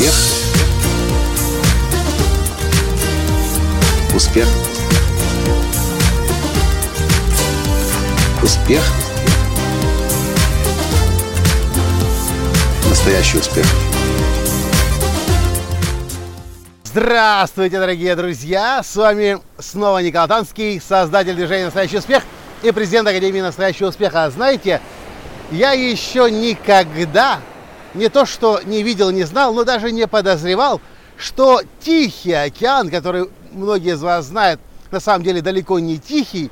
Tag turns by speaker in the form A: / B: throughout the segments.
A: Успех. Успех. Успех. Настоящий успех.
B: Здравствуйте, дорогие друзья! С вами снова Николай Танский, создатель движения «Настоящий успех» и президент Академии «Настоящего успеха». Знаете, я еще никогда не то что не видел, не знал, но даже не подозревал, что Тихий океан, который многие из вас знают, на самом деле далеко не тихий,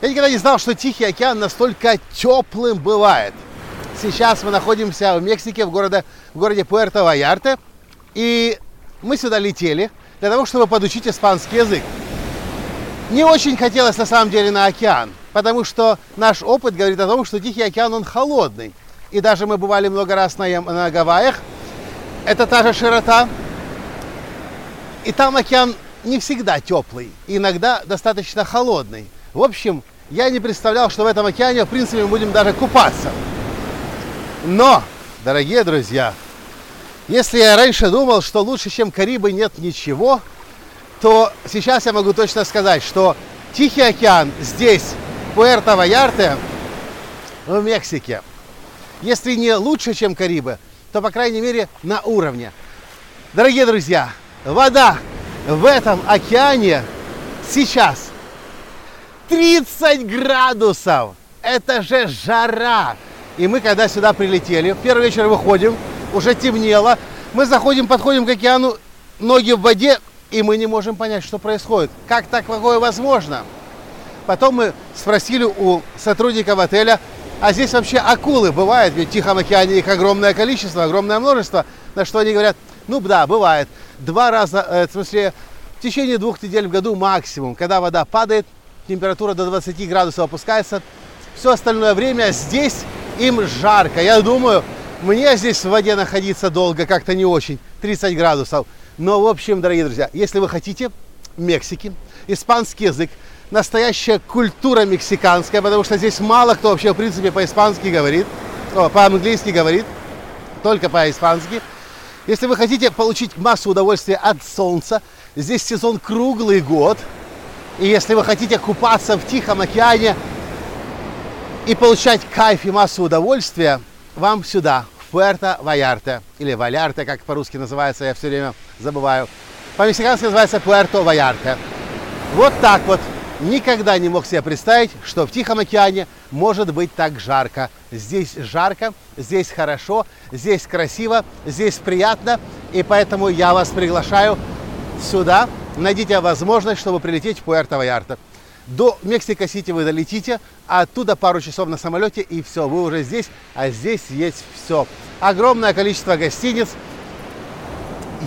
B: я никогда не знал, что Тихий океан настолько теплым бывает. Сейчас мы находимся в Мексике, в, городе, в городе Пуэрто-Ваярте, и мы сюда летели для того, чтобы подучить испанский язык. Не очень хотелось на самом деле на океан, потому что наш опыт говорит о том, что Тихий океан, он холодный. И даже мы бывали много раз на, на Гавайях. Это та же широта. И там океан не всегда теплый, иногда достаточно холодный. В общем, я не представлял, что в этом океане, в принципе, мы будем даже купаться. Но, дорогие друзья, если я раньше думал, что лучше, чем Карибы, нет ничего, то сейчас я могу точно сказать, что Тихий океан здесь, в Пуэрто-Ваярте, в Мексике, если не лучше, чем Карибы, то, по крайней мере, на уровне. Дорогие друзья, вода в этом океане сейчас 30 градусов. Это же жара. И мы, когда сюда прилетели, в первый вечер выходим, уже темнело. Мы заходим, подходим к океану, ноги в воде, и мы не можем понять, что происходит. Как такое возможно? Потом мы спросили у сотрудников отеля, а здесь вообще акулы бывают, ведь в Тихом океане их огромное количество, огромное множество. На что они говорят, ну да, бывает. Два раза, э, в смысле, в течение двух недель в году максимум, когда вода падает, температура до 20 градусов опускается. Все остальное время здесь им жарко. Я думаю, мне здесь в воде находиться долго как-то не очень, 30 градусов. Но, в общем, дорогие друзья, если вы хотите в Мексике испанский язык, настоящая культура мексиканская, потому что здесь мало кто вообще, в принципе, по-испански говорит, по-английски говорит, только по-испански. Если вы хотите получить массу удовольствия от солнца, здесь сезон круглый год. И если вы хотите купаться в Тихом океане и получать кайф и массу удовольствия, вам сюда, в Пуэрто-Ваярте, или Валярте, как по-русски называется, я все время забываю. По-мексикански называется Пуэрто-Ваярте. Вот так вот никогда не мог себе представить, что в Тихом океане может быть так жарко. Здесь жарко, здесь хорошо, здесь красиво, здесь приятно. И поэтому я вас приглашаю сюда. Найдите возможность, чтобы прилететь в Пуэрто-Ваярта. До Мексика-Сити вы долетите, а оттуда пару часов на самолете и все, вы уже здесь, а здесь есть все. Огромное количество гостиниц,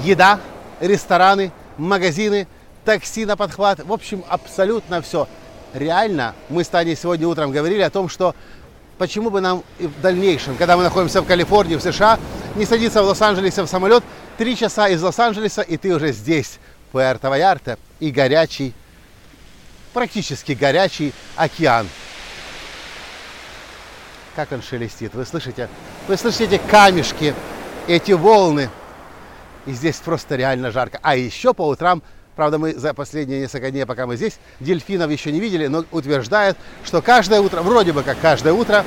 B: еда, рестораны, магазины, такси на подхват. В общем, абсолютно все. Реально, мы с Таней сегодня утром говорили о том, что почему бы нам в дальнейшем, когда мы находимся в Калифорнии, в США, не садиться в Лос-Анджелесе в самолет, три часа из Лос-Анджелеса, и ты уже здесь, в Пуэрто-Ваярте, и горячий, практически горячий океан. Как он шелестит, вы слышите? Вы слышите эти камешки, эти волны. И здесь просто реально жарко. А еще по утрам Правда, мы за последние несколько дней, пока мы здесь, дельфинов еще не видели, но утверждают, что каждое утро, вроде бы как каждое утро,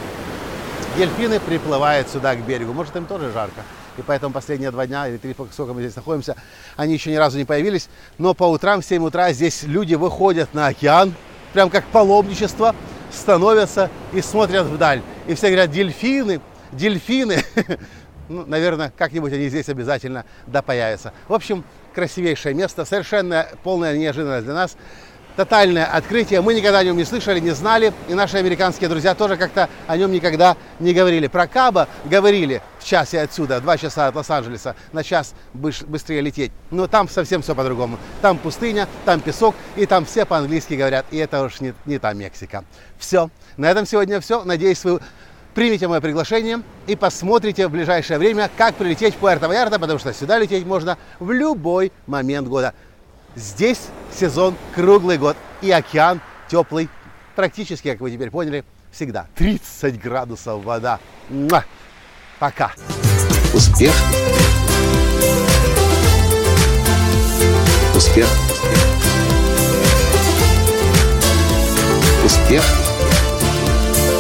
B: дельфины приплывают сюда к берегу. Может, им тоже жарко. И поэтому последние два дня или три, сколько мы здесь находимся, они еще ни разу не появились. Но по утрам в 7 утра здесь люди выходят на океан, прям как паломничество, становятся и смотрят вдаль. И все говорят, дельфины, дельфины. Ну, наверное, как-нибудь они здесь обязательно да появятся. В общем, красивейшее место, совершенно полная неожиданность для нас. Тотальное открытие. Мы никогда о нем не слышали, не знали. И наши американские друзья тоже как-то о нем никогда не говорили. Про Каба говорили в часе отсюда, два часа от Лос-Анджелеса, на час быстрее лететь. Но там совсем все по-другому. Там пустыня, там песок, и там все по-английски говорят. И это уж не, не та Мексика. Все. На этом сегодня все. Надеюсь, вы примите мое приглашение и посмотрите в ближайшее время, как прилететь в Пуэрто-Ваярта, потому что сюда лететь можно в любой момент года. Здесь сезон круглый год и океан теплый, практически, как вы теперь поняли, всегда. 30 градусов вода. Муа! Пока.
A: Успех. Успех. Успех.